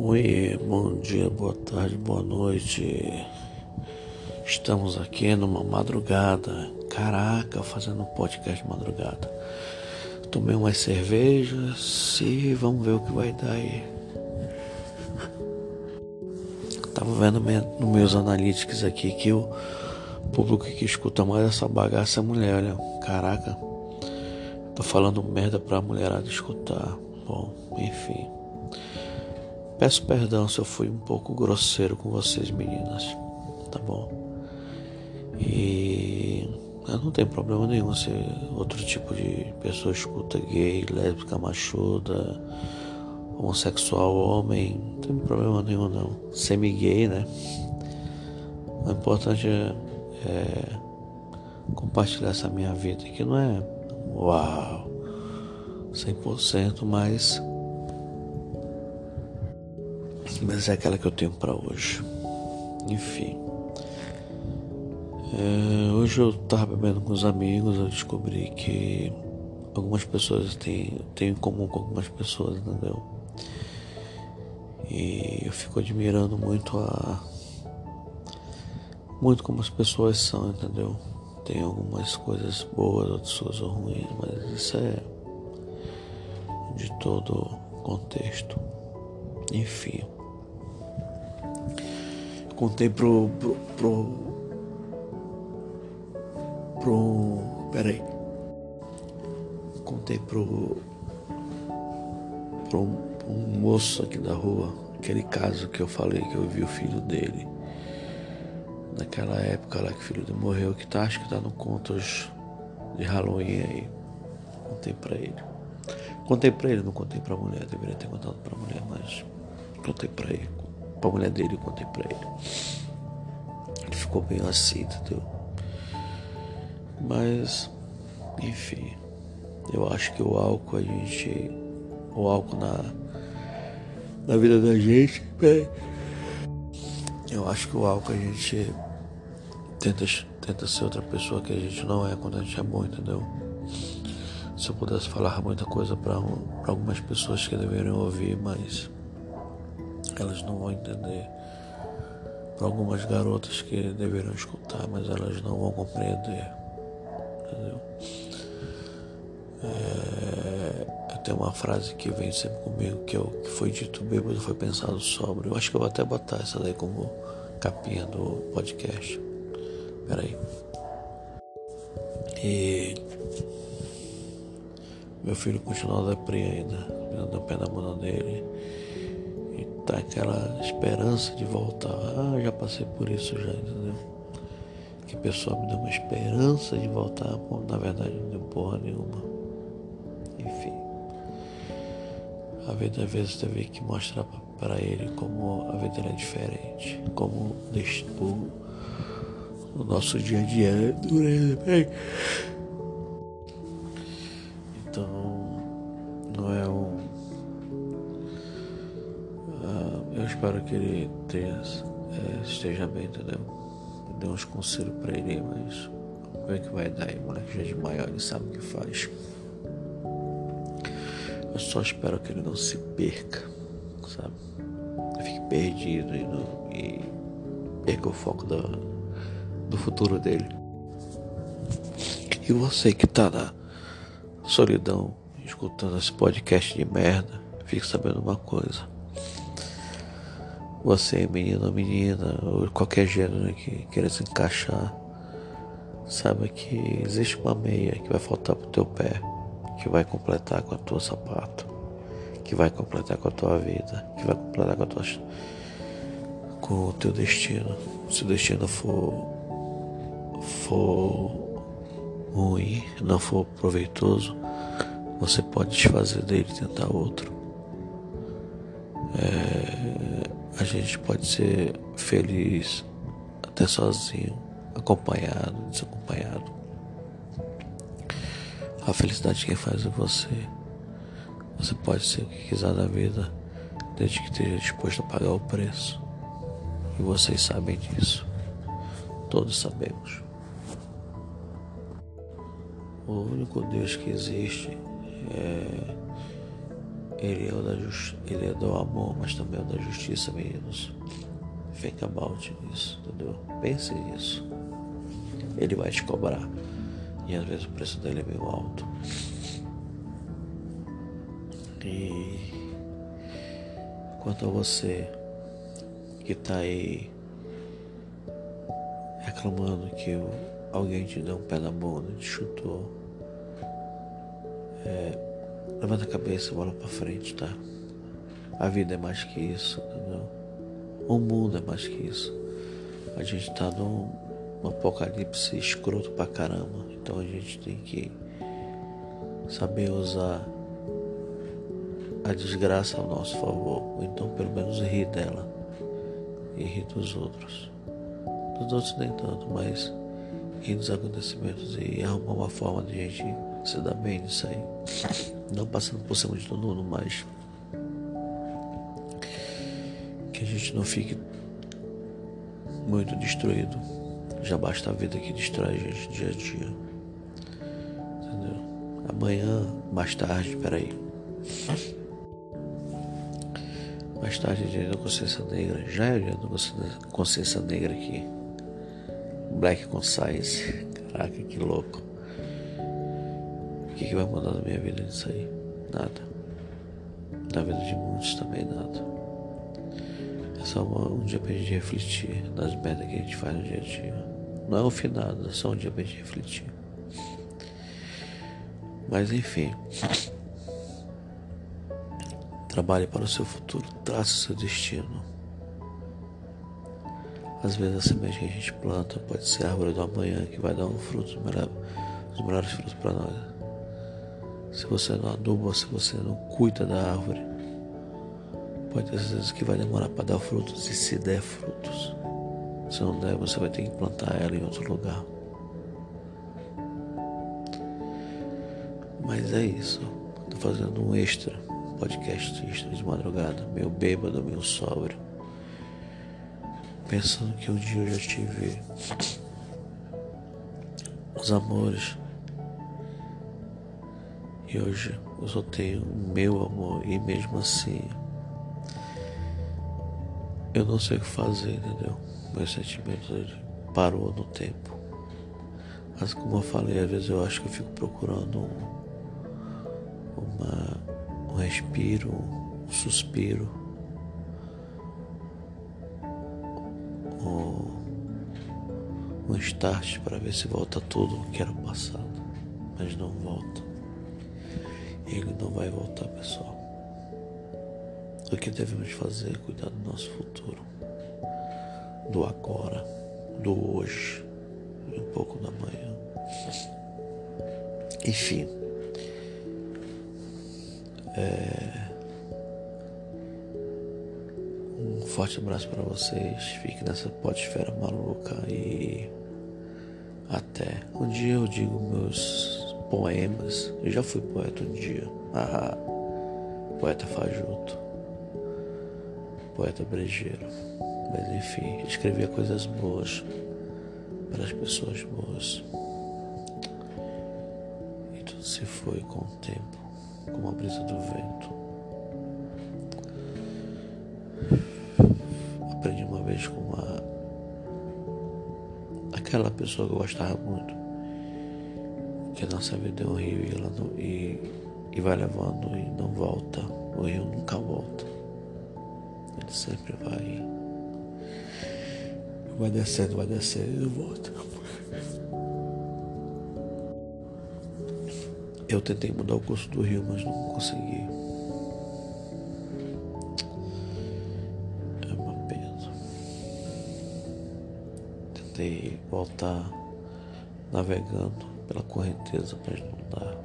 Oi, bom dia, boa tarde, boa noite. Estamos aqui numa madrugada. Caraca, fazendo um podcast de madrugada. Tomei umas cervejas e vamos ver o que vai dar aí. Tava vendo nos meus analytics aqui que o público que escuta mais essa bagaça é mulher, né? Caraca, tô falando merda pra mulherada escutar. Bom, enfim. Peço perdão se eu fui um pouco grosseiro com vocês, meninas. Tá bom? E não tem problema nenhum se outro tipo de pessoa escuta gay, lésbica, machuda, homossexual, homem. Não tem problema nenhum não. Semi-gay, né? O importante é, é compartilhar essa minha vida que não é uau 100%, mas mas é aquela que eu tenho para hoje. Enfim. É, hoje eu tava bebendo com os amigos, eu descobri que algumas pessoas têm, têm em comum com algumas pessoas, entendeu? E eu fico admirando muito a. Muito como as pessoas são, entendeu? Tem algumas coisas boas, outras coisas ruins, mas isso é de todo contexto. Enfim contei pro. pro. pro. pro peraí. Contei pro. pro um, um moço aqui da rua, aquele caso que eu falei que eu vi o filho dele. Naquela época lá que o filho dele morreu, que tá, acho que tá no contos de Halloween aí. Contei pra ele. Contei pra ele, não contei pra mulher, deveria ter contado pra mulher, mas contei pra ele pra mulher dele, eu contei pra ele. Ele ficou bem assim, entendeu? Mas, enfim, eu acho que o álcool a gente. O álcool na, na vida da gente. Eu acho que o álcool a gente tenta, tenta ser outra pessoa que a gente não é quando a gente é bom, entendeu? Se eu pudesse falar muita coisa para algumas pessoas que deveriam ouvir, mas elas não vão entender. Para algumas garotas que deveriam escutar, mas elas não vão compreender. Entendeu? É, tenho uma frase que vem sempre comigo, que, eu, que foi dito bêbado, foi pensado sobre. Eu acho que eu vou até botar essa daí como capinha do podcast. Peraí. E meu filho continua deprê ainda, dando o pé na bunda dele tá aquela esperança de voltar. Ah, já passei por isso já, entendeu? Que a pessoa me deu uma esperança de voltar, bom, na verdade não deu porra nenhuma. Enfim. A vida às vezes teve que mostrar para ele como a vida é diferente, como o, o nosso dia a dia é espero que ele tenha, é, esteja bem, entendeu? Dê uns conselhos pra ele, mas como é que vai dar aí? Moleque já é de maior, ele sabe o que faz. Eu só espero que ele não se perca, sabe? Fique perdido e, não, e perca o foco do, do futuro dele. E você que tá na solidão, escutando esse podcast de merda, fique sabendo uma coisa você, menino ou menina, ou qualquer gênero que queira se encaixar, saiba que existe uma meia que vai faltar pro teu pé, que vai completar com a tua sapato, que vai completar com a tua vida, que vai completar com a tua com o teu destino. Se o destino for for ruim, não for proveitoso, você pode desfazer dele e tentar outro. É, gente pode ser feliz até sozinho, acompanhado, desacompanhado. A felicidade quem faz é você. Você pode ser o que quiser da vida, desde que esteja disposto a pagar o preço. E vocês sabem disso. Todos sabemos. O único Deus que existe é, Ele é, o da just... ele é do amor, mas também é o da justiça, meninos. Think about isso, entendeu? Pense nisso. Ele vai te cobrar. E às vezes o preço dele é meio alto. E quanto a você que tá aí reclamando que alguém te deu um pé na bunda, te chutou. É, levanta a cabeça bola pra frente, tá? A vida é mais que isso, entendeu? O mundo é mais que isso. A gente tá num, num apocalipse escroto pra caramba. Então a gente tem que saber usar a desgraça ao nosso favor. Ou então pelo menos rir dela e rir dos outros. Dos outros nem tanto, mas rir dos acontecimentos e arrumar uma forma de a gente se dar bem nisso aí. Não passando por cima de todo mundo, mas que a gente não fique muito destruído. Já basta a vida que destrói a gente dia a dia. Entendeu? Amanhã, mais tarde, peraí. Mais tarde dia da consciência negra. Já é dia da consciência negra aqui. Black Conscience. Caraca, que louco. Que, que vai mudar na minha vida nisso aí? Nada. Na vida de muitos também nada. É só um dia pra gente refletir nas merdas que a gente faz no dia a dia. Não é o final, é só um dia pra gente refletir. Mas enfim. Trabalhe para o seu futuro, trace o seu destino. Às vezes a semente que a gente planta pode ser a árvore do amanhã que vai dar um fruto, os melhores frutos para nós. Se você não aduba, se você não cuida da árvore, pode ter certeza que vai demorar para dar frutos e se der frutos. Se não der, você vai ter que plantar ela em outro lugar. Mas é isso. Estou fazendo um extra, podcast extra de madrugada, meio bêbado, meio sóbrio pensando que um dia eu já tive os amores e hoje eu só tenho o meu amor e mesmo assim eu não sei o que fazer, entendeu? Meus sentimentos parou no tempo. Mas como eu falei, às vezes eu acho que eu fico procurando um, uma, um respiro, um suspiro um start para ver se volta tudo que era passado, mas não volta. Ele não vai voltar, pessoal. O que devemos fazer é cuidar do nosso futuro, do agora, do hoje e um pouco da manhã. Enfim. É... Um forte abraço para vocês. Fique nessa podesfera maluca e até. Um dia eu digo meus poemas. Eu já fui poeta um dia. Ah, poeta fajuto. Poeta brejeiro. Mas enfim, escrevia coisas boas para as pessoas boas. E tudo se foi com o tempo, como a brisa do vento. Aprendi uma vez com uma aquela pessoa que eu gostava muito. Que a nossa vida é um rio e, ela não, e, e vai levando e não volta. O rio nunca volta. Ele sempre vai. Vai descendo, vai descendo e não volta. Eu tentei mudar o curso do rio, mas não consegui. tentei voltar navegando pela correnteza, mas não dá.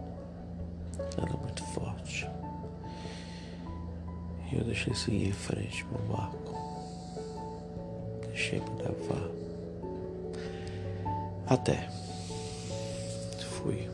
Ela muito forte. E eu deixei seguir em frente meu barco. Deixei me levar. Até. Fui.